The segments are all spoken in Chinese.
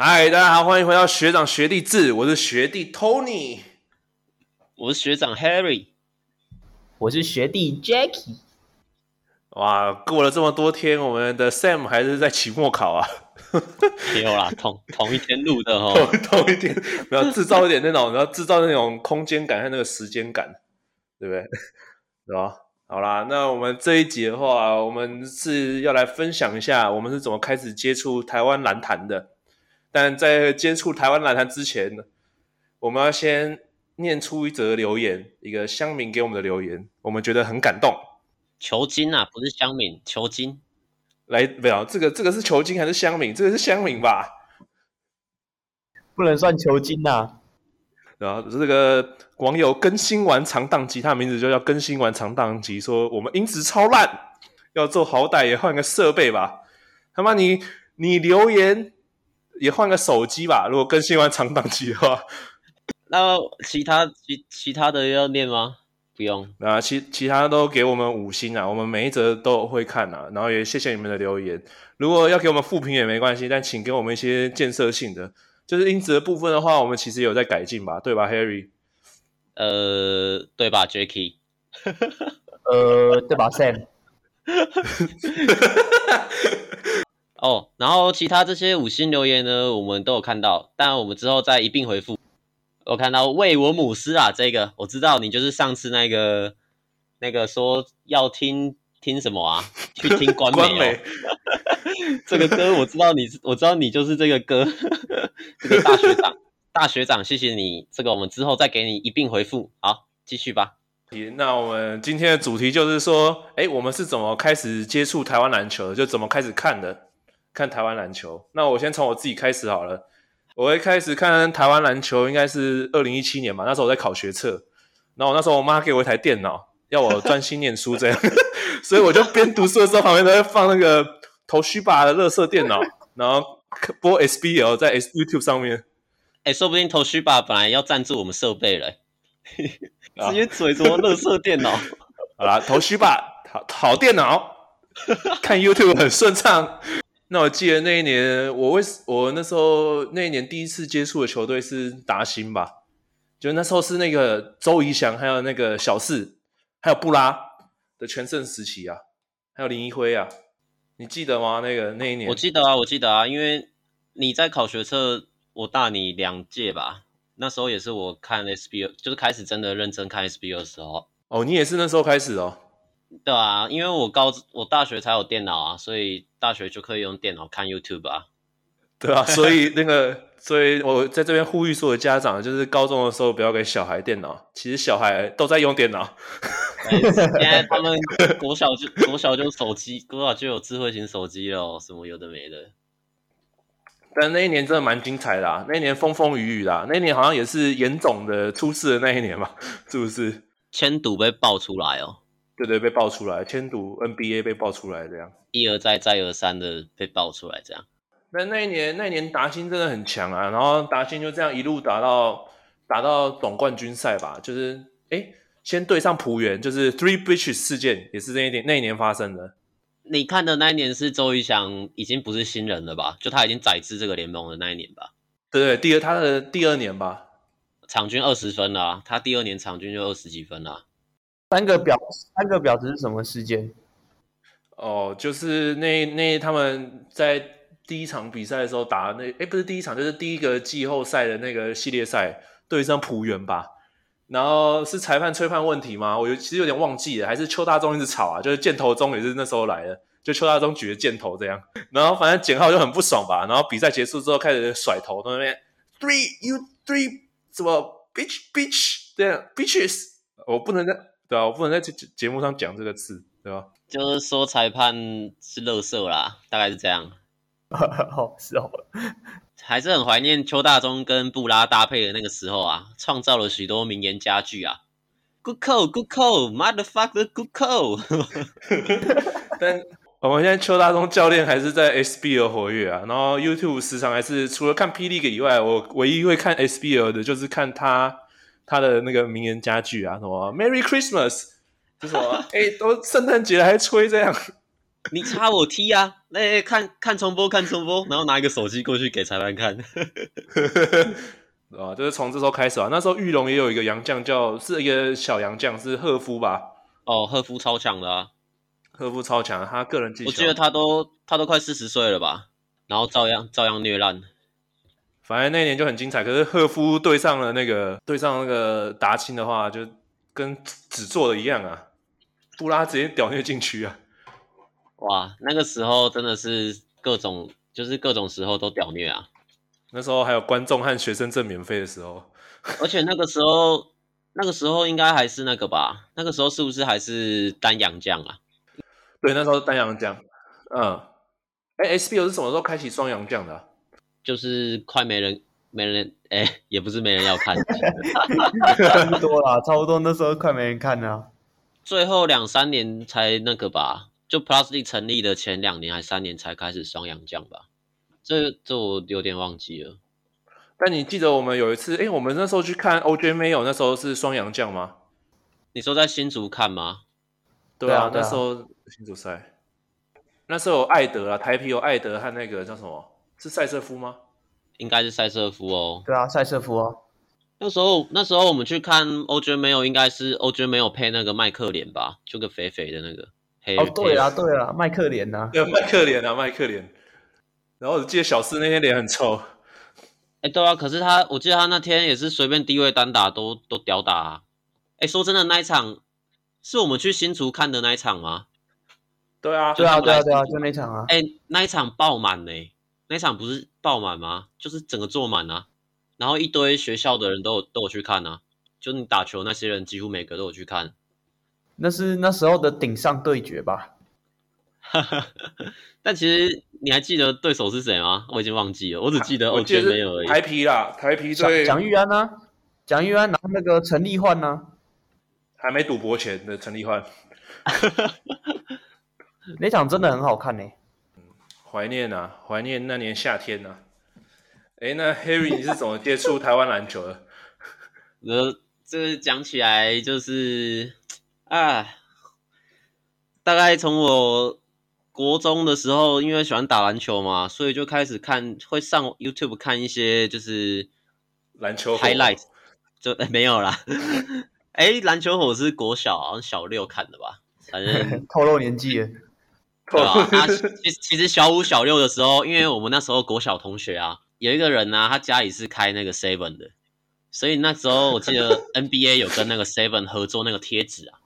嗨，大家好，欢迎回到学长学弟制，我是学弟 Tony，我是学长 Harry，我是学弟 Jackie。哇，过了这么多天，我们的 Sam 还是在期末考啊？没有啦，同同一天录的哦，同一天，不要制造一点那种，然后制造那种空间感和那个时间感，对不对？对吧？好啦，那我们这一集的话，我们是要来分享一下我们是怎么开始接触台湾篮坛的。但在接触台湾篮坛之前呢，我们要先念出一则留言，一个乡民给我们的留言，我们觉得很感动。求金啊，不是乡民，求金。来，没有这个，这个是求金还是乡民？这个是乡民吧？不能算求金呐、啊。然后这个网友更新完长档机，他的名字就叫更新完长档机，说我们音质超烂，要做好歹也换个设备吧。他妈你你留言。也换个手机吧，如果更新完长档期的话。那其他其其他的要念吗？不用啊，其其他都给我们五星啊，我们每一则都会看啊，然后也谢谢你们的留言。如果要给我们复评也没关系，但请给我们一些建设性的。就是音质的部分的话，我们其实有在改进吧，对吧，Harry？呃，对吧，Jacky？呃，对吧，Sam？哦，然后其他这些五星留言呢，我们都有看到，但我们之后再一并回复。我看到为我母狮啊，这个我知道你就是上次那个那个说要听听什么啊，去听官美，哦。美 这个歌我知道你，我知道你就是这个歌，这个大学长，大学长，谢谢你。这个我们之后再给你一并回复。好，继续吧。那我们今天的主题就是说，哎，我们是怎么开始接触台湾篮球的，就怎么开始看的。看台湾篮球，那我先从我自己开始好了。我一开始看台湾篮球应该是二零一七年嘛，那时候我在考学测，然后那时候我妈给我一台电脑，要我专心念书这样，所以我就边读书的时候旁边都会放那个 Toshiba 的乐色电脑，然后播 SBL 在 YouTube 上面。哎，说不定 Toshiba 本来要赞助我们设备了，直接嘴说乐色电脑。好啦，Toshiba 好好电脑，看 YouTube 很顺畅。那我记得那一年，我为我那时候那一年第一次接触的球队是达兴吧？就那时候是那个周怡翔，还有那个小四，还有布拉的全盛时期啊，还有林一辉啊，你记得吗？那个那一年，我记得啊，我记得啊，因为你在考学测，我大你两届吧？那时候也是我看 SBO，就是开始真的认真看 SBO 的时候。哦，你也是那时候开始哦。对啊，因为我高我大学才有电脑啊，所以大学就可以用电脑看 YouTube 啊。对啊，所以那个，所以我在这边呼吁所有家长，就是高中的时候不要给小孩电脑。其实小孩都在用电脑。现在他们国小就国小就手机，国小就有智慧型手机了，什么有的没的。但那一年真的蛮精彩的啊，那一年风风雨雨的，那一年好像也是严总的出事的那一年嘛，是不是？签赌被爆出来哦。对对，被爆出来，签赌 NBA 被爆出来，这样一而再再而三的被爆出来，这样。那那一年，那一年达兴真的很强啊，然后达兴就这样一路打到打到总冠军赛吧，就是哎，先对上璞园，就是 Three Bridges 事件，也是那一年那一年发生的。你看的那一年是周瑜翔已经不是新人了吧？就他已经载至这个联盟的那一年吧？对对，第二他的第二年吧，场均二十分啊，他第二年场均就二十几分啊。三个表，三个表子是什么时间？哦，就是那那他们在第一场比赛的时候打那，哎，不是第一场，就是第一个季后赛的那个系列赛对上浦原吧。然后是裁判吹判问题吗？我有其实有点忘记了，还是邱大中一直吵啊？就是箭头中也是那时候来的，就邱大中举着箭头这样。然后反正简浩就很不爽吧。然后比赛结束之后开始甩头，在那边 three you three 什么 bitch bitch 这样 bitches，我不能在。对啊，我不能在节节目上讲这个字，对吧？就是说裁判是乐色啦，大概是这样。好，是哦。还是很怀念邱大中跟布拉搭配的那个时候啊，创造了许多名言佳句啊。Good call, good call, motherfucker, good call。但我们现在邱大中教练还是在 SBL 活跃啊，然后 YouTube 时常还是除了看 P League 以外，我唯一会看 SBL 的就是看他。他的那个名言佳句啊，什么 “Merry Christmas”，就什么 哎，都圣诞节了还吹这样，你插我踢啊！那、欸、看看重播，看重播，然后拿一个手机过去给裁判看。啊，就是从这时候开始啊。那时候玉龙也有一个洋将叫，是一个小洋将，是赫夫吧？哦，赫夫超强的啊，赫夫超强，他个人技巧。我记得他都他都快四十岁了吧，然后照样照样虐烂。反正那一年就很精彩。可是赫夫对上了那个对上那个达钦的话，就跟纸做的一样啊，布拉直接屌虐禁区啊！哇，那个时候真的是各种，就是各种时候都屌虐啊！那时候还有观众和学生证免费的时候，而且那个时候，那个时候应该还是那个吧？那个时候是不是还是单阳将啊？对，那时候是单洋将。嗯，哎，SBO 是什么时候开启双阳将的啊？就是快没人，没人，哎，也不是没人要看，差不多啦，差不多那时候快没人看了，最后两三年才那个吧。就 League 成立的前两年还三年才开始双洋将吧，这这我有点忘记了。但你记得我们有一次，哎，我们那时候去看 OJ Mayo，那时候是双洋将吗？你说在新竹看吗？对啊，对啊，那时候新竹赛，那时候有艾德啊，台皮有艾德和那个叫什么？是塞瑟夫吗？应该是塞瑟夫哦。对啊，塞瑟夫哦。那时候那时候我们去看 OJ Mayo，应该是 OJ Mayo 配那个麦克脸吧，就个肥肥的那个。哦，对啊，对啊，麦克脸呐，对，麦克脸啊，麦克脸。然后我记得小四那天脸很臭。哎，对啊，可是他，我记得他那天也是随便低位单打都都屌打啊。哎，说真的，那一场是我们去新竹看的那一场吗？对啊，对啊，对啊，对啊，就那场啊。哎，那一场爆满呢，那一场不是爆满吗？就是整个坐满啊，然后一堆学校的人都有都有去看啊，就你打球那些人几乎每个都有去看。那是那时候的顶上对决吧？但其实你还记得对手是谁吗？我已经忘记了，我只记得 OJ 没有而已。台啤啦，台啤对蒋玉安啊，蒋玉安拿那个陈立焕呢？还没赌博前的陈立焕。那场真的很好看呢、欸。怀念啊，怀念那年夏天啊。哎，那 Harry 你是怎么接触台湾篮球的？呃，这讲起来就是。啊，大概从我国中的时候，因为喜欢打篮球嘛，所以就开始看，会上 YouTube 看一些就是篮球 highlight，就 没有啦。哎，篮球火是国小，好像小六看的吧，反正 透露年纪了，对吧？啊，其其实小五小六的时候，因为我们那时候国小同学啊，有一个人呢，啊，他家里是开那个 Seven 的，所以那时候我记得 NBA 有跟那个 Seven 合作那个贴纸啊。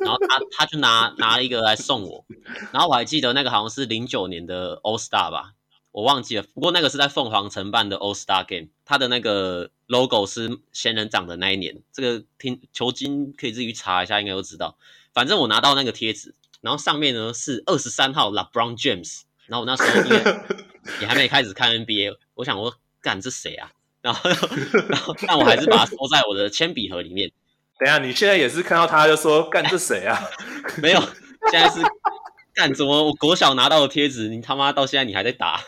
然后他他就拿拿了一个来送我，然后我还记得那个好像是零九年的 All Star 吧，我忘记了。不过那个是在凤凰城办的 All Star Game，他的那个 logo 是仙人掌的那一年。这个听球经可以自己查一下，应该都知道。反正我拿到那个贴纸，然后上面呢是二十三号 LeBron James，然后我那时候因为也还没开始看 NBA，我想我干这谁啊？然后然后但我还是把它收在我的铅笔盒里面。等一下，你现在也是看到他就说干这谁啊？没有，现在是干怎么？我国小拿到的贴纸，你他妈到现在你还在打？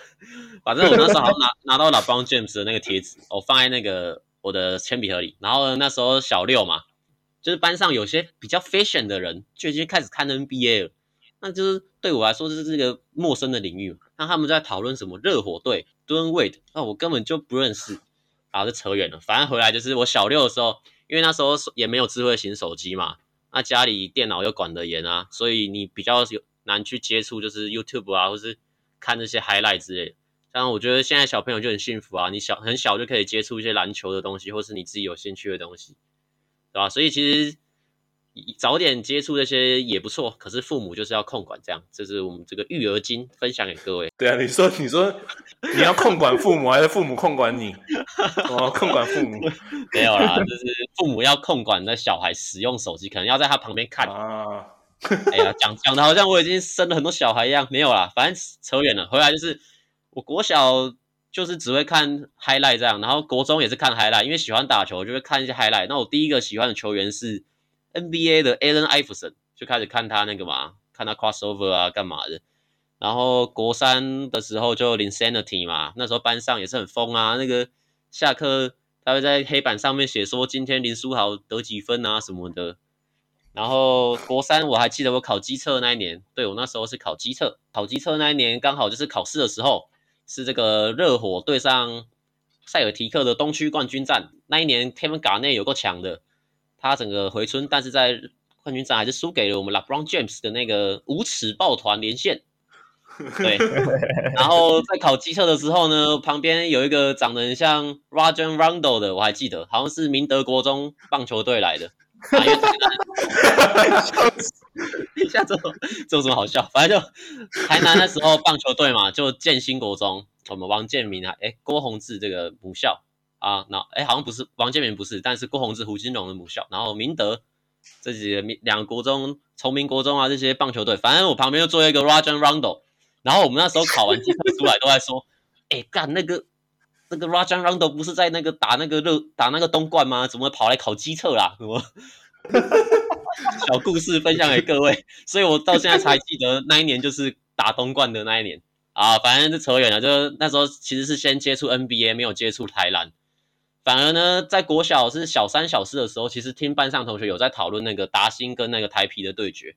反正我那时候好像拿拿到了 LeBron James 的那个贴纸，我放在那个我的铅笔盒里。然后那时候小六嘛，就是班上有些比较 fashion 的人就已经开始看 NBA 了，那就是对我来说这是这个陌生的领域嘛。那他们在讨论什么热火队 d w a n Wade，那我根本就不认识。然后就扯远了，反正回来就是我小六的时候。因为那时候也没有智慧型手机嘛，那家里电脑又管得严啊，所以你比较有难去接触，就是 YouTube 啊，或是看那些 highlight 之类的。但我觉得现在小朋友就很幸福啊，你小很小就可以接触一些篮球的东西，或是你自己有兴趣的东西，对吧？所以其实。早点接触这些也不错，可是父母就是要控管，这样，这是我们这个育儿经分享给各位。对啊，你说你说你要控管父母，还是父母控管你？哦，控管父母没有啦，就是父母要控管那小孩使用手机，可能要在他旁边看啊。哎呀，讲讲的好像我已经生了很多小孩一样，没有啦，反正扯远了。回来就是我国小就是只会看 highlight 这样，然后国中也是看 highlight，因为喜欢打球就会看一些 highlight。那我第一个喜欢的球员是。NBA 的 Allen Iverson 就开始看他那个嘛，看他 crossover 啊，干嘛的。然后国三的时候就 Insanity 嘛，那时候班上也是很疯啊。那个下课他会在黑板上面写说今天林书豪得几分啊什么的。然后国三我还记得我考机测那一年，对，我那时候是考机测，考机测那一年刚好就是考试的时候，是这个热火对上塞尔提克的东区冠军战。那一年 Kevin Garnett 有够强的，他整个回春，但是在冠军战还是输给了我们 LeBron James 的那个无耻抱团连线。对，然后在考机测的时候呢，旁边有一个长得很像 Rajon Rondo 的，我还记得，好像是明德国中棒球队来的。啊，因为台南，一下这这有什么好笑？反正就台南那时候棒球队嘛，就建新国中，我们王建民啊，哎，郭宏志这个母校啊，那哎好像不是王建民不是，但是郭宏志胡金龙的母校，然后明德这几个两国中，崇明国中啊这些棒球队，反正我旁边又坐一个 Rajon Rondo，然后我们那时候考完基测出来都在说，哎干那个。那个 Rajon Rondo 不是在那个打那个热打那个东冠吗？怎么跑来考基测啦？什么 小故事分享给各位，所以我到现在才记得那一年就是打东冠的那一年啊。反正就扯远了，就那时候其实是先接触 NBA，没有接触台篮。反而呢，在国小是小三小四的时候，其实听班上同学有在讨论那个达欣跟那个台啤的对决，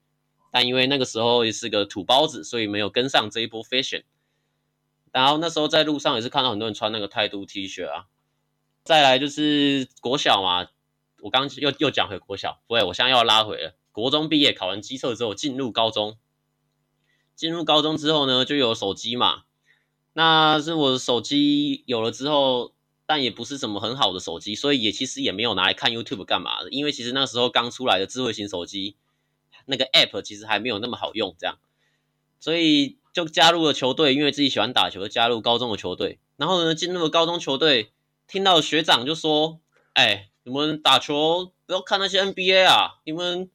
但因为那个时候也是个土包子，所以没有跟上这一波 fashion。然后那时候在路上也是看到很多人穿那个态度 T 恤啊。再来就是国小嘛，我刚又又讲回国小，不对，我现在又要拉回了。国中毕业考完基测之后进入高中，进入高中之后呢，就有手机嘛。那是我的手机有了之后，但也不是什么很好的手机，所以也其实也没有拿来看 YouTube 干嘛的，因为其实那时候刚出来的智慧型手机，那个 App 其实还没有那么好用，这样，所以。就加入了球队，因为自己喜欢打球，就加入高中的球队。然后呢，进入了高中球队，听到学长就说：“哎，你们打球不要看那些 NBA 啊，你们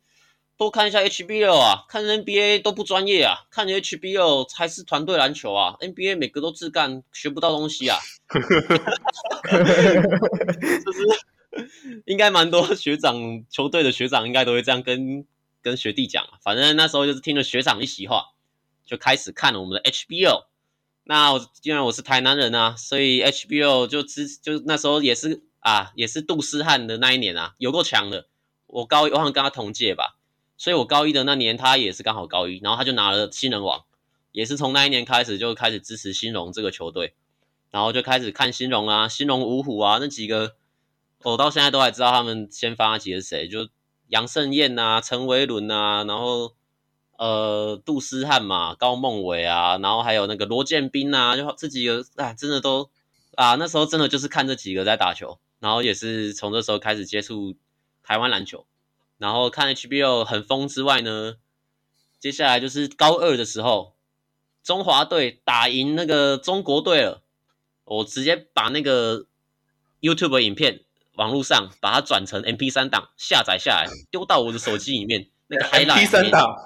多看一下 HBL 啊，看 NBA 都不专业啊，看 HBL 才是团队篮球啊，NBA 每个都自干，学不到东西啊。”就是应该蛮多学长球队的学长应该都会这样跟跟学弟讲，反正那时候就是听了学长一席话。就开始看了我们的 HBO，那我因为我是台南人啊，所以 HBO 就之就那时候也是啊，也是杜思汉的那一年啊，有够强的。我高一我好像跟他同届吧，所以我高一的那年他也是刚好高一，然后他就拿了新人王，也是从那一年开始就开始支持新荣这个球队，然后就开始看新荣啊，新荣五虎啊那几个，我到现在都还知道他们先发那几个是谁，就杨胜燕啊、陈维伦啊，然后。呃，杜思翰嘛，高梦伟啊，然后还有那个罗建斌啊，就这几个啊，真的都啊，那时候真的就是看这几个在打球，然后也是从这时候开始接触台湾篮球，然后看 HBO 很疯之外呢，接下来就是高二的时候，中华队打赢那个中国队了，我直接把那个 YouTube 影片网络上把它转成 MP 三档下载下来，丢到我的手机里面，那个 MP3 档。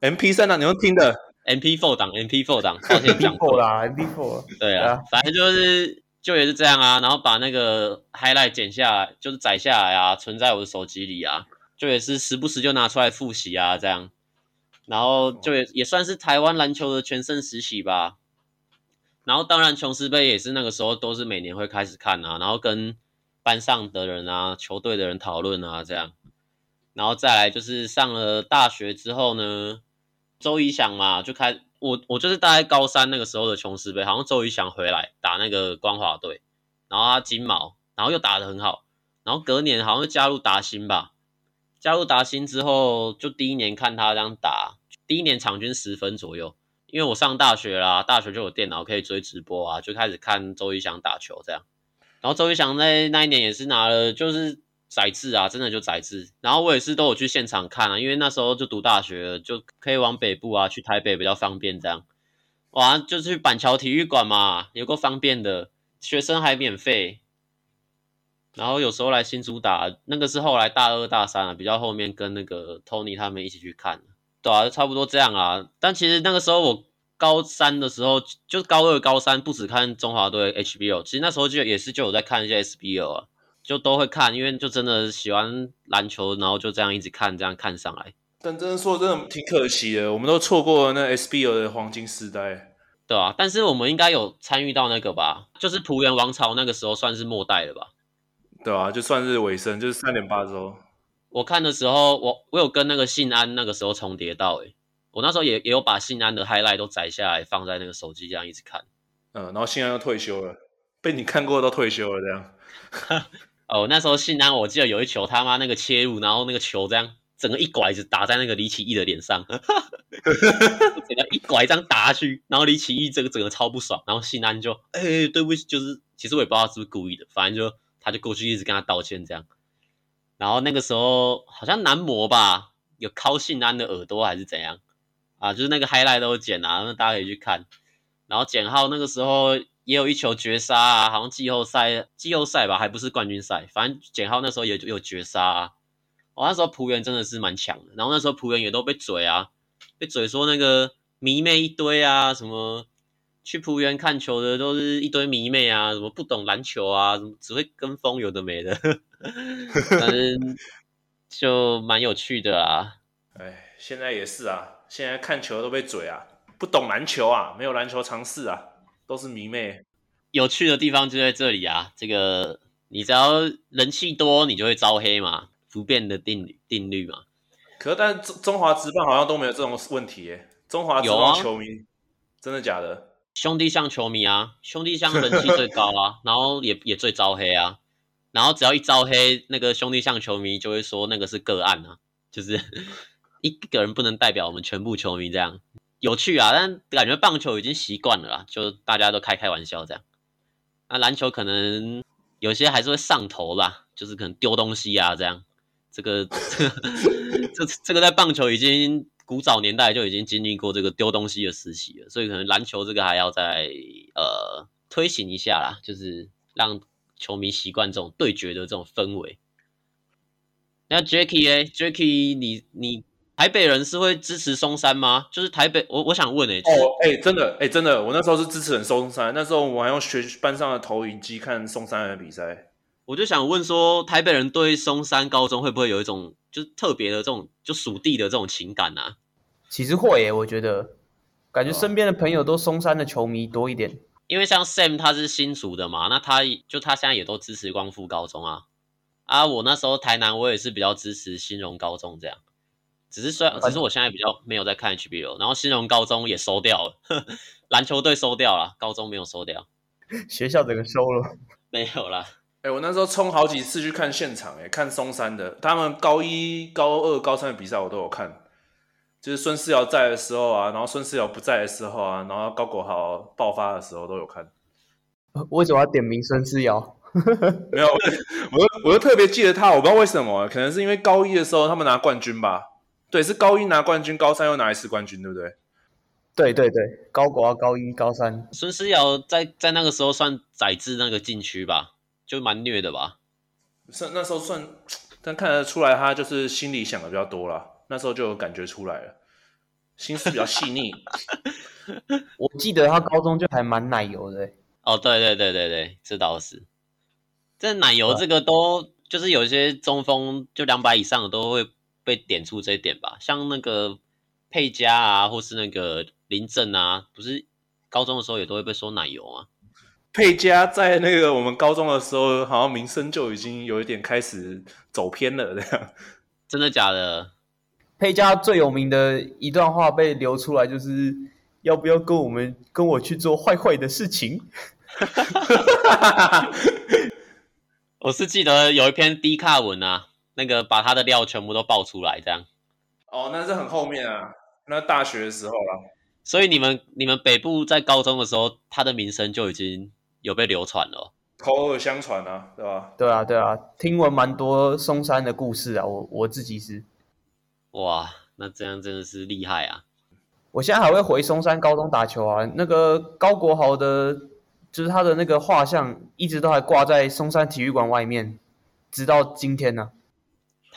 M P 三啊，你用听的 M P four 档，M P four 档，抱歉讲错啦，M P four，对啊，啊反正就是就也是这样啊，然后把那个 highlight 剪下来，就是载下来啊，存在我的手机里啊，就也是时不时就拿出来复习啊，这样，然后就也也算是台湾篮球的全盛时期吧。然后当然琼斯杯也是那个时候都是每年会开始看啊，然后跟班上的人啊、球队的人讨论啊，这样，然后再来就是上了大学之后呢。周仪翔嘛，就开我我就是大概高三那个时候的琼斯杯，好像周仪翔回来打那个光华队，然后他金毛，然后又打得很好，然后隔年好像又加入达新吧，加入达新之后，就第一年看他这样打，第一年场均十分左右，因为我上大学啦，大学就有电脑可以追直播啊，就开始看周仪翔打球这样，然后周仪翔在那一年也是拿了就是。宰制啊，真的就宰制。然后我也是都有去现场看啊，因为那时候就读大学了，就可以往北部啊，去台北比较方便这样。哇，就去板桥体育馆嘛，有够方便的，学生还免费。然后有时候来新竹打，那个是后来大二大三啊，比较后面跟那个 Tony 他们一起去看，对啊，差不多这样啊。但其实那个时候我高三的时候，就高二高三不只看中华队 H B O，其实那时候就也是就有在看一些 S B O 啊。就都会看，因为就真的喜欢篮球，然后就这样一直看，这样看上来。但真的说真的挺可惜的，我们都错过了那 SBL 的黄金时代，对啊，但是我们应该有参与到那个吧？就是璞园王朝那个时候算是末代了吧？对啊，就算是尾声，就是三点八周。我看的时候，我我有跟那个信安那个时候重叠到，诶，我那时候也也有把信安的 highlight 都摘下来放在那个手机这样一直看。嗯，然后信安又退休了，被你看过都退休了这样。哦，那时候信安我记得有一球他妈那个切入，然后那个球这样。整个一拐子打在那个李启义的脸上，整个一拐这样打下去，然后李启义这个整个超不爽，然后信安就哎、欸、对不起，就是其实我也不知道是不是故意的，反正就他就过去一直跟他道歉这样，然后那个时候好像男模吧有敲信安的耳朵还是怎样啊，就是那个 highlight 都剪啊，那大家可以去看，然后简浩那个时候也有一球绝杀啊，好像季后赛季后赛吧，还不是冠军赛，反正简浩那时候也有绝杀啊。我、哦、那时候璞园真的是蛮强的，然后那时候璞园也都被嘴啊，被嘴说那个迷妹一堆啊，什么去璞园看球的都是一堆迷妹啊，什么不懂篮球啊，什么只会跟风有的没的，反正就蛮有趣的啊。哎，现在也是啊，现在看球都被嘴啊，不懂篮球啊，没有篮球常识啊，都是迷妹。有趣的地方就在这里啊，这个你只要人气多，你就会招黑嘛。不变的定律定律嘛？可是，但中中华职棒好像都没有这种问题耶。中华职棒球迷，啊、真的假的？兄弟象球迷啊，兄弟象 人气最高啊，然后也也最招黑啊。然后只要一招黑，那个兄弟象球迷就会说那个是个案啊，就是 一个人不能代表我们全部球迷这样。有趣啊，但感觉棒球已经习惯了啦，就大家都开开玩笑这样。那篮球可能有些还是会上头啦，就是可能丢东西啊这样。这个 这这这个在棒球已经古早年代就已经经历过这个丢东西的时期了，所以可能篮球这个还要再呃推行一下啦，就是让球迷习惯这种对决的这种氛围。那 Jacky 哎，Jacky 你你台北人是会支持松山吗？就是台北我我想问哎、欸，哦哎、欸、真的哎、欸、真的，我那时候是支持很松山，那时候我还用学班上的投影机看松山的比赛。我就想问说，台北人对松山高中会不会有一种就是特别的这种就属地的这种情感呢、啊？其实会耶，我觉得感觉身边的朋友都松山的球迷多一点。因为像 Sam 他是新竹的嘛，那他就他现在也都支持光复高中啊。啊，我那时候台南我也是比较支持新荣高中这样。只是虽然只是我现在比较没有在看 HBO，然后新荣高中也收掉了，篮球队收掉了，高中没有收掉。学校整个收了？没有啦。哎、欸，我那时候冲好几次去看现场、欸，哎，看松山的，他们高一、高二、高三的比赛我都有看，就是孙思尧在的时候啊，然后孙思尧不在的时候啊，然后高国豪爆发的时候都有看。为什么要点名孙思尧？没有，我我就特别记得他，我不知道为什么，可能是因为高一的时候他们拿冠军吧？对，是高一拿冠军，高三又拿一次冠军，对不对？对对对，高国啊高一、高三，孙思尧在在那个时候算宰制那个禁区吧。就蛮虐的吧，算那时候算，但看得出来他就是心里想的比较多啦。那时候就有感觉出来了，心思比较细腻。我记得他高中就还蛮奶油的。哦，对对对对对，这倒是。这奶油这个都、啊、就是有些中锋就两百以上的都会被点出这一点吧，像那个佩嘉啊，或是那个林正啊，不是高中的时候也都会被说奶油啊。佩嘉在那个我们高中的时候，好像名声就已经有一点开始走偏了，这样。真的假的？佩嘉最有名的一段话被流出来，就是要不要跟我们跟我去做坏坏的事情？我是记得有一篇低卡文啊，那个把他的料全部都爆出来，这样。哦，那是很后面啊，那大学的时候了。所以你们你们北部在高中的时候，他的名声就已经。有被流传了，口耳相传啊，对吧？对啊，对啊，听闻蛮多松山的故事啊，我我自己是，哇，那这样真的是厉害啊！我现在还会回松山高中打球啊，那个高国豪的，就是他的那个画像，一直都还挂在松山体育馆外面，直到今天呢、啊。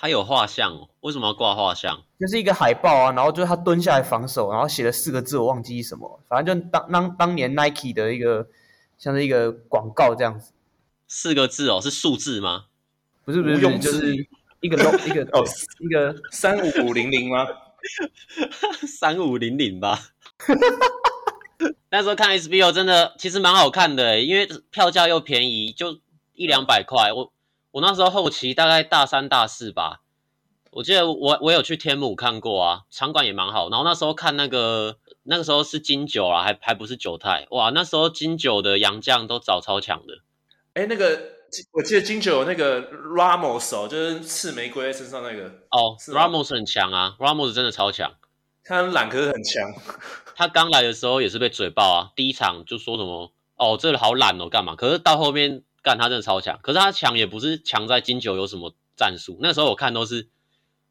他有画像哦？为什么要挂画像？就是一个海报啊，然后就是他蹲下来防守，然后写了四个字，我忘记什么，反正就当当当年 Nike 的一个。像是一个广告这样子，四个字哦，是数字吗？不是不是，不是就是一个 logo 一个哦，一个三五零零吗？三五零零吧。那时候看 SBO 真的其实蛮好看的，因为票价又便宜，就一两百块。我我那时候后期大概大三大四吧，我记得我我有去天母看过啊，场馆也蛮好。然后那时候看那个那个时候是金九啊，还还不是九泰哇，那时候金九的洋将都找超强的。哎，那个我记得金九那个 Ramos 哦，就是刺玫瑰身上那个哦，Ramos 很强啊，Ramos 真的超强。他很懒，可是很强。他刚来的时候也是被嘴爆啊，第一场就说什么哦，这个好懒哦，干嘛？可是到后面干他真的超强。可是他强也不是强在金九有什么战术，那时候我看都是，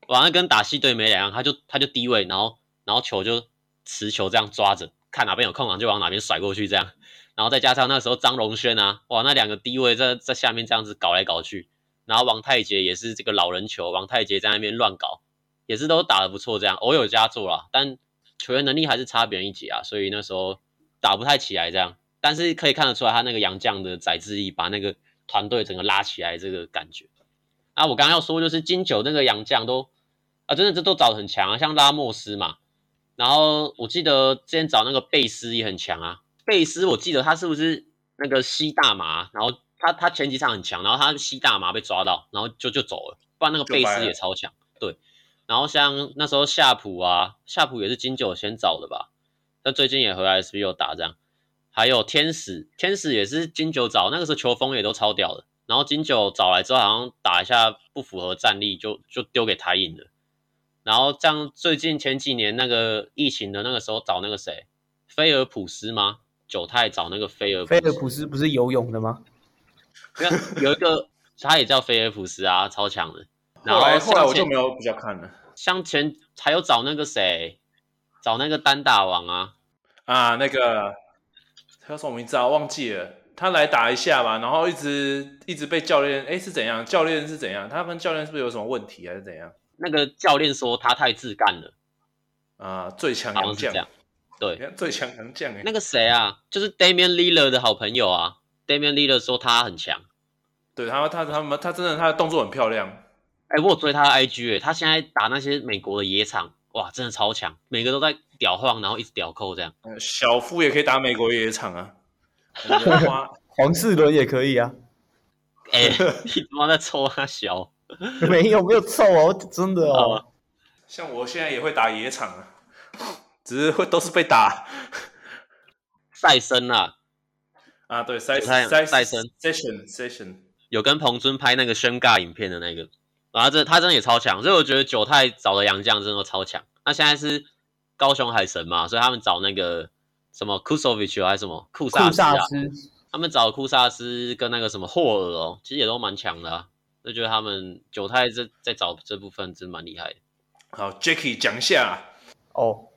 完了跟打系队没两样，他就他就低位，然后然后球就持球这样抓着，看哪边有空档就往哪边甩过去这样。然后再加上那时候张荣轩啊，哇，那两个低位在在下面这样子搞来搞去，然后王泰杰也是这个老人球，王泰杰在那边乱搞。也是都打得不错，这样偶有佳作啦，但球员能力还是差别人一截啊，所以那时候打不太起来这样。但是可以看得出来，他那个洋将的宰制力把那个团队整个拉起来，这个感觉。啊，我刚刚要说就是金九那个洋将都啊，真的这都找的很强啊，像拉莫斯嘛。然后我记得之前找那个贝斯也很强啊，贝斯我记得他是不是那个吸大麻？然后他他前几场很强，然后他吸大麻被抓到，然后就就走了。不然那个贝斯也超强，对。然后像那时候夏普啊，夏普也是金九先找的吧？那最近也回来 S B 又打这样。还有天使，天使也是金九找，那个时候球风也都超屌的。然后金九找来之后，好像打一下不符合战力就，就就丢给台印了。然后像最近前几年那个疫情的那个时候找那个谁，菲尔普斯吗？九太找那个菲尔，菲尔普斯不是游泳的吗？有有一个他也叫菲尔普斯啊，超强的。然后后来后来我就没有比较看了。像前还有找那个谁，找那个单打王啊啊，那个他叫什么名字啊？忘记了。他来打一下吧，然后一直一直被教练，哎，是怎样？教练是怎样？他跟教练是不是有什么问题，还是怎样？那个教练说他太自干了啊，最强洋将，对，最强洋将。那个谁啊，就是 Damian Lillard 的好朋友啊，Damian Lillard 说他很强，对他他他们他真的他的动作很漂亮。哎、欸，我有追他的 IG 哎、欸，他现在打那些美国的野场，哇，真的超强，每个都在屌晃，然后一直屌扣这样。小夫也可以打美国野场啊 黄世伦也可以啊。哎、欸，你他妈在抽他小？没有没有臭哦，真的哦。像我现在也会打野场啊，只是会都是被打。赛森啊，啊对，赛赛赛森，session session，有跟彭尊拍那个宣尬影片的那个。然后这他真的也超强，所以我觉得九太找的洋将真的都超强。那现在是高雄海神嘛，所以他们找那个什么库索维奇还是什么库萨斯，啊、斯，他们找库萨斯跟那个什么霍尔哦，其实也都蛮强的，啊。就觉得他们九太这在找这部分真蛮厉害的。好，Jacky 讲一下哦。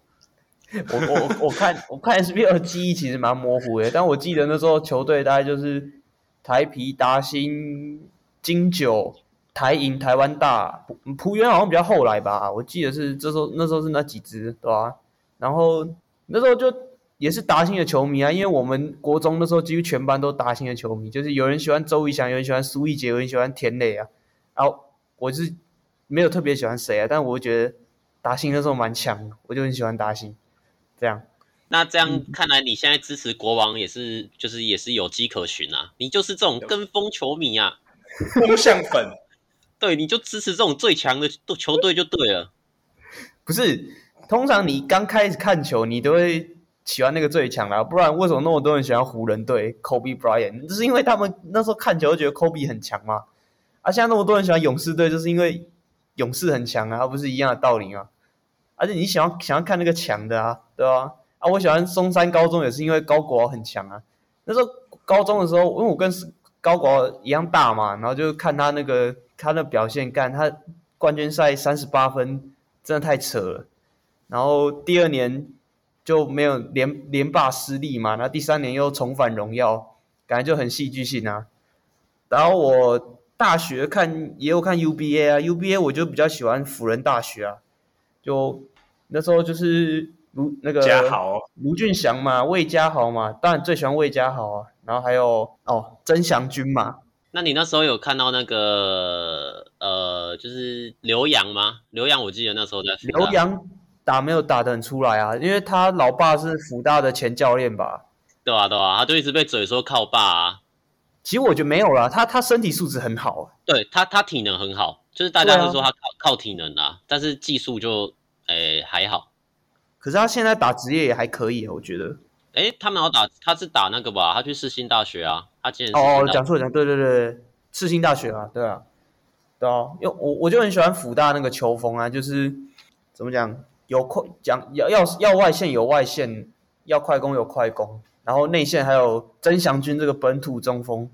我我我看我看 SBL 记忆其实蛮模糊的，但我记得那时候球队大概就是台皮、达新、金九。台银、台湾大、浦原好像比较后来吧，我记得是这时候那时候是那几支，对吧、啊？然后那时候就也是达兴的球迷啊，因为我们国中那时候几乎全班都达兴的球迷，就是有人喜欢周仪翔，有人喜欢苏奕杰，有人喜欢田磊啊。然后我是没有特别喜欢谁啊，但我觉得达兴那时候蛮强，我就很喜欢达兴。这样，那这样看来你现在支持国王也是，就是也是有迹可循啊，你就是这种跟风球迷啊，风向粉。对，你就支持这种最强的球队就对了。不是，通常你刚开始看球，你都会喜欢那个最强的，不然为什么那么多人喜欢湖人队？Kobe Bryant，就是因为他们那时候看球就觉得 Kobe 很强嘛。啊，现在那么多人喜欢勇士队，就是因为勇士很强啊，而不是一样的道理吗？而且你喜欢想要看那个强的啊，对吧？啊，我喜欢松山高中也是因为高国豪很强啊。那时候高中的时候，因为我跟高国豪一样大嘛，然后就看他那个。他的表现干，他冠军赛三十八分，真的太扯了。然后第二年就没有连连霸失利嘛，然后第三年又重返荣耀，感觉就很戏剧性啊。然后我大学看也有看 UBA 啊，UBA 我就比较喜欢辅仁大学啊，就那时候就是卢那个卢俊祥嘛，魏家豪嘛，当然最喜欢魏家豪啊。然后还有哦曾祥军嘛。那你那时候有看到那个呃，就是刘洋吗？刘洋，我记得那时候在刘洋打没有打得很出来啊，因为他老爸是福大的前教练吧？对啊，对啊，他就一直被嘴说靠爸啊。其实我觉得没有啦，他他身体素质很好，对他他体能很好，就是大家都说他靠靠体能啦，但是技术就诶、欸、还好。可是他现在打职业也还可以，我觉得。诶，他们要打，他是打那个吧？他去世新大学啊，他今年哦哦，讲错讲对对对，世新大学啊，对啊，对啊，因为我我就很喜欢辅大那个球风啊，就是怎么讲，有快讲要要要外线有外线，要快攻有快攻，然后内线还有曾祥军这个本土中锋，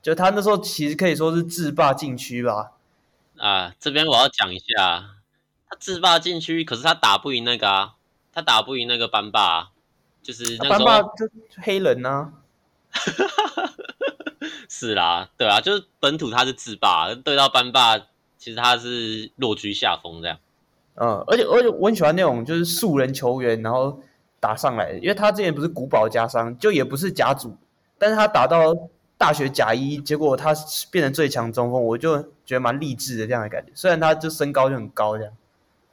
就他那时候其实可以说是制霸禁区吧。啊，这边我要讲一下，他制霸禁区，可是他打不赢那个啊，他打不赢那个班霸啊。就是那个时候，就黑人呐、啊，是啦，对啊，就是本土他是自霸，对到班霸，其实他是落居下风这样。嗯，而且而且我很喜欢那种就是素人球员，然后打上来，因为他之前不是古堡加商，就也不是甲组，但是他打到大学甲一，结果他变成最强中锋，我就觉得蛮励志的这样的感觉。虽然他就身高就很高这样，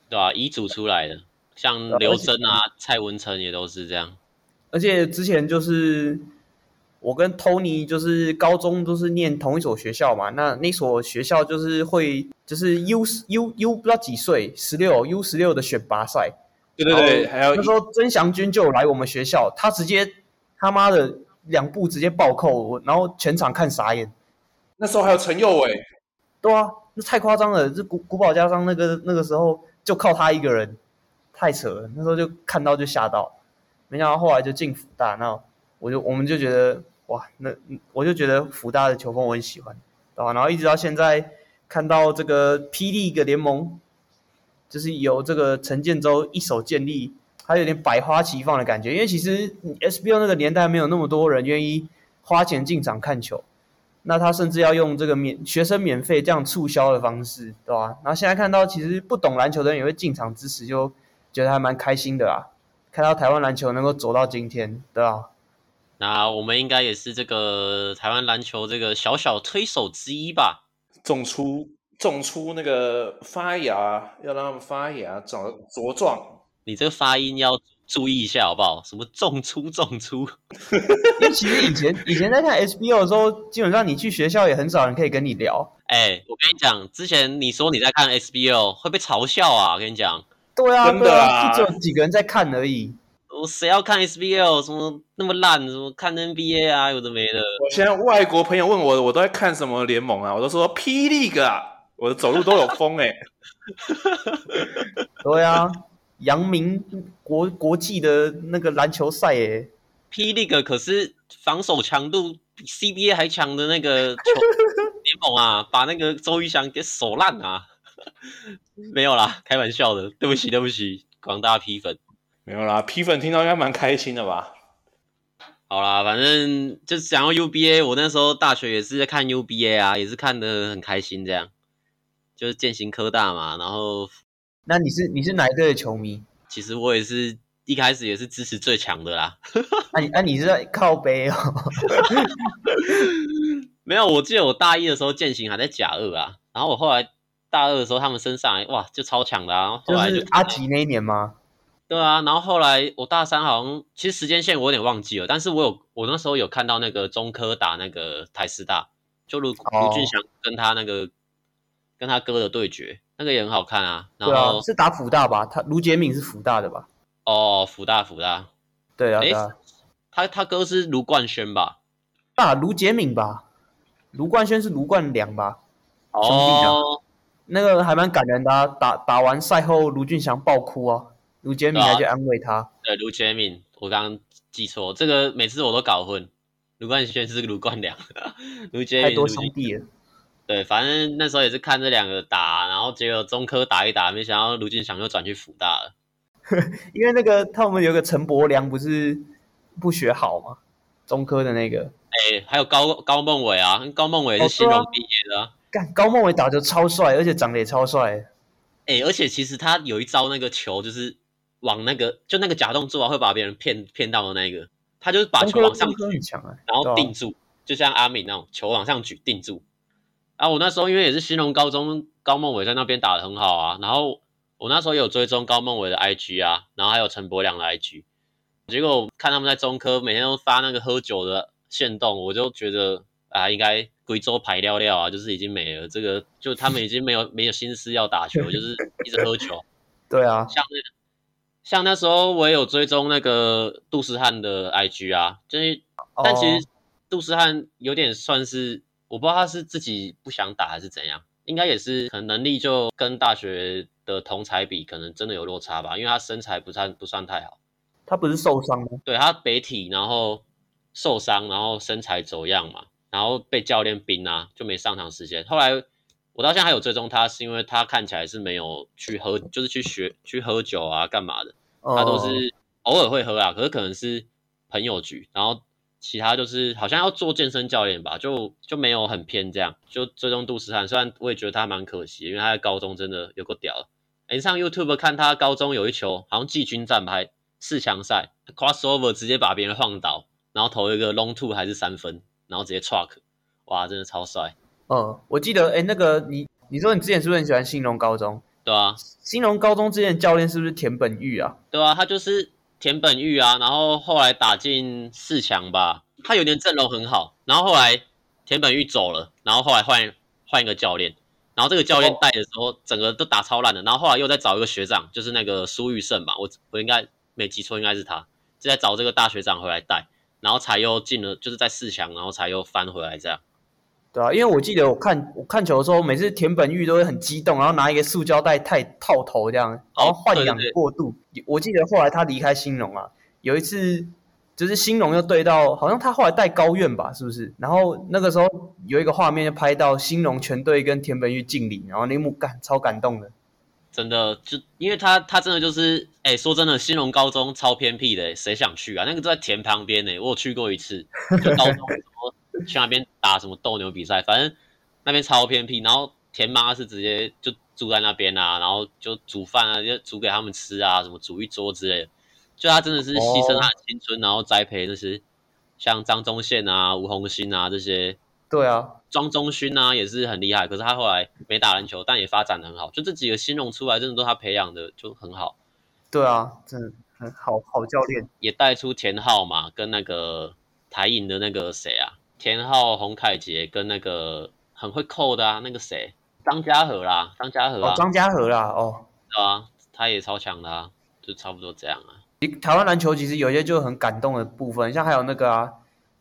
对啊，乙组出来的，像刘铮啊、蔡文成也都是这样。而且之前就是我跟 Tony 就是高中都是念同一所学校嘛，那那所学校就是会就是 U U U 不知道几岁十六 U 十六的选拔赛，对对对，还有那时候曾祥军就来我们学校，他直接他妈的两步直接暴扣，然后全场看傻眼。那时候还有陈佑伟，对啊，那太夸张了，这古古堡加商那个那个时候就靠他一个人，太扯了，那时候就看到就吓到。没想到后来就进福大，那我就我们就觉得哇，那我就觉得福大的球风我很喜欢，对吧，然后一直到现在看到这个霹雳一个联盟，就是有这个陈建州一手建立，还有点百花齐放的感觉。因为其实 SBO 那个年代没有那么多人愿意花钱进场看球，那他甚至要用这个免学生免费这样促销的方式，对吧？然后现在看到其实不懂篮球的人也会进场支持，就觉得还蛮开心的啊。看到台湾篮球能够走到今天，对吧？那我们应该也是这个台湾篮球这个小小推手之一吧？种出种出那个发芽，要让他们发芽长茁壮。你这个发音要注意一下，好不好？什么种出种出？因为其实以前以前在看 SBO 的时候，基本上你去学校也很少人可以跟你聊。哎、欸，我跟你讲，之前你说你在看 SBO 会被嘲笑啊！我跟你讲。对啊，真的啊，就只有几个人在看而已。我谁要看 SBL？什么那么烂？什么看 NBA 啊？有的没的。我现在外国朋友问我，我都在看什么联盟啊？我都说 P League 啊，我的走路都有风哎、欸。对啊，阳明国国际的那个篮球赛哎，P League 可是防守强度比 CBA 还强的那个球 联盟啊，把那个周瑜翔给守烂啊。没有啦，开玩笑的，对不起，对不起，广大 P 粉，没有啦，P 粉听到应该蛮开心的吧？好啦，反正就是讲到 UBA，我那时候大学也是在看 UBA 啊，也是看的很开心，这样，就是健行科大嘛，然后，那你是你是哪一队的球迷？其实我也是一开始也是支持最强的啦。那、啊、你那、啊、你是在 靠背哦？没有，我记得我大一的时候健行还在甲二啊，然后我后来。大二的时候，他们升上来，哇，就超强的啊！后来就，就是阿吉那一年吗？对啊，然后后来我大三好像，其实时间线我有点忘记了，但是我有，我那时候有看到那个中科打那个台师大，就卢卢俊祥跟他那个、哦、跟他哥的对决，那个也很好看啊。然啊，是打辅大吧？他卢杰敏是辅大的吧？哦，辅大辅大，对啊，对啊，他他哥是卢冠轩吧？啊，卢杰敏吧？卢冠轩是卢冠良吧？哦。那个还蛮感人的啊，打打完赛后，卢俊祥爆哭啊，卢杰敏还去安慰他。对，卢杰敏，我刚刚记错，这个每次我都搞混。卢冠轩是卢冠良，卢杰敏太多兄弟了。对，反正那时候也是看这两个打，然后结果中科打一打，没想到卢俊祥又转去辅大了。因为那个他们有个陈柏良不是不学好吗？中科的那个。哎、欸，还有高高梦伟啊，高梦伟是新荣毕业的、啊。干高梦伟打球超帅，而且长得也超帅。哎、欸，而且其实他有一招那个球，就是往那个就那个假动作啊，会把别人骗骗到的那个，他就是把球往上举，然后定住，就像阿敏那种球往上举定住。啊我那时候因为也是新隆高中，高梦伟在那边打的很好啊，然后我那时候有追踪高梦伟的 IG 啊，然后还有陈柏良的 IG，结果我看他们在中科每天都发那个喝酒的限动，我就觉得啊，应该。贵州排料料啊，就是已经没了。这个就他们已经没有没有心思要打球，就是一直喝酒。对啊，像那像那时候我也有追踪那个杜思翰的 IG 啊，就是但其实杜思翰有点算是我不知道他是自己不想打还是怎样，应该也是可能能力就跟大学的同才比，可能真的有落差吧，因为他身材不算不算太好。他不是受伤吗？对，他北体，然后受伤，然后身材走样嘛，然后被教练冰啊，就没上场时间。后来我到现在还有追踪他，是因为他看起来是没有去喝，就是去学去喝酒啊，干嘛的？他都是偶尔会喝啊，可是可能是朋友局，然后其他就是好像要做健身教练吧，就就没有很偏这样。就追踪杜思涵，虽然我也觉得他蛮可惜，因为他在高中真的有够屌。哎，上 YouTube 看他高中有一球，好像季军战拍。四强赛 crossover 直接把别人晃倒，然后投一个 long two 还是三分，然后直接 truck，哇，真的超帅。嗯，我记得，哎，那个你你说你之前是不是很喜欢兴隆高中？对啊，兴隆高中之前教练是不是田本玉啊？对啊，他就是田本玉啊，然后后来打进四强吧，他有点阵容很好，然后后来田本玉走了，然后后来换换一个教练，然后这个教练带的时候，整个都打超烂的，然后后来又再找一个学长，就是那个苏玉胜吧，我我应该。没记错，应该是他，就在找这个大学长回来带，然后才又进了，就是在四强，然后才又翻回来这样。对啊，因为我记得我看我看球的时候，每次田本玉都会很激动，然后拿一个塑胶袋太套头这样，然后换氧过度。哦、对对对，我记得后来他离开兴隆啊，有一次就是兴隆又对到，好像他后来带高院吧，是不是？然后那个时候有一个画面就拍到兴隆全队跟田本玉敬礼，然后那幕感超感动的。真的就因为他他真的就是哎、欸，说真的，新隆高中超偏僻的，谁想去啊？那个就在田旁边呢，我有去过一次，就高中什么去那边打什么斗牛比赛，反正那边超偏僻。然后田妈是直接就住在那边啊，然后就煮饭啊，就煮给他们吃啊，什么煮一桌之类的。就他真的是牺牲他的青春，然后栽培那些像张宗宪啊、吴红星啊这些。对啊。庄中勋啊也是很厉害，可是他后来没打篮球，但也发展的很好。就这几个新人出来，真的都他培养的就很好。对啊，真的很好好教练，也带出田浩嘛，跟那个台银的那个谁啊，田浩、洪凯杰跟那个很会扣的啊，那个谁，张家和啦，张家和啊，张家和啦，哦，对啊，他也超强的啊，就差不多这样啊。台湾篮球其实有些就很感动的部分，像还有那个啊，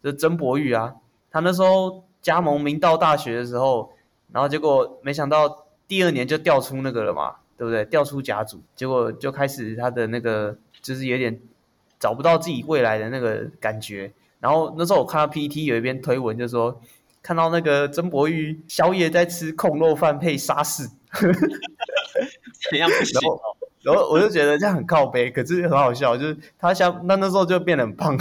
就是曾博玉啊，他那时候。加盟明道大学的时候，然后结果没想到第二年就调出那个了嘛，对不对？调出甲组，结果就开始他的那个就是有点找不到自己未来的那个感觉。然后那时候我看到 PTT 有一篇推文，就说看到那个曾博玉宵夜在吃控肉饭配沙士，怎样不行？然后我就觉得这样很靠北，可是很好笑，就是他像那那时候就变得很胖。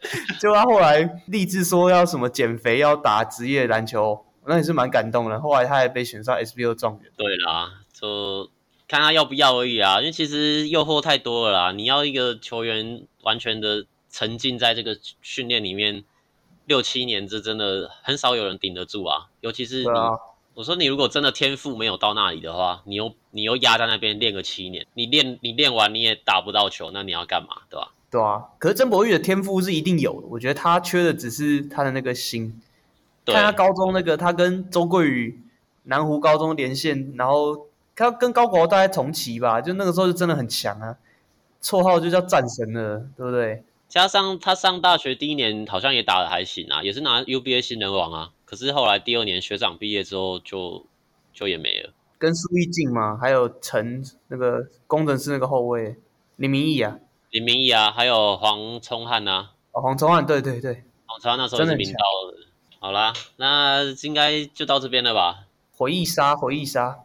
就他后来立志说要什么减肥，要打职业篮球，那也是蛮感动的。后来他还被选上 SBO 状元。对啦，就看他要不要而已啊。因为其实诱惑太多了啦。你要一个球员完全的沉浸在这个训练里面六七年，这真的很少有人顶得住啊。尤其是你，啊、我说你如果真的天赋没有到那里的话，你又你又压在那边练个七年，你练你练完你也打不到球，那你要干嘛，对吧？对啊，可是曾博玉的天赋是一定有的，我觉得他缺的只是他的那个心。对看他高中那个，他跟周桂宇南湖高中连线，然后他跟高国大概同期吧，就那个时候就真的很强啊，绰号就叫战神了，对不对？加上他上大学第一年好像也打的还行啊，也是拿 UBA 新人王啊，可是后来第二年学长毕业之后就就也没了。跟苏奕静嘛，还有陈那个工程师那个后卫李明义啊。林明义啊，还有黄聪汉呐。哦，黄聪汉，对对对，黄聪汉那时候是名刀的。好啦，那应该就到这边了吧？回忆杀，回忆杀，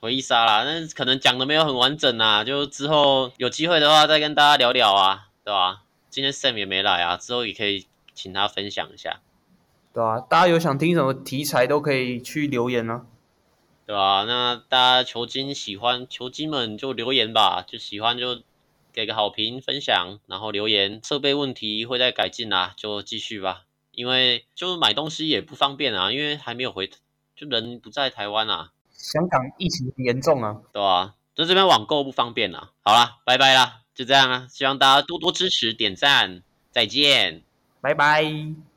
回忆杀啦。那可能讲的没有很完整啊，就之后有机会的话再跟大家聊聊啊，对吧？今天 Sam 也没来啊，之后也可以请他分享一下。对啊，大家有想听什么题材都可以去留言啊。对啊，那大家球经喜欢，球经们就留言吧，就喜欢就。给个好评、分享，然后留言。设备问题会再改进啊，就继续吧。因为就是买东西也不方便啊，因为还没有回，就人不在台湾啊。香港疫情很严重啊，对啊，就这边网购不方便啊。好啦，拜拜啦，就这样啊。希望大家多多支持、点赞，再见，拜拜。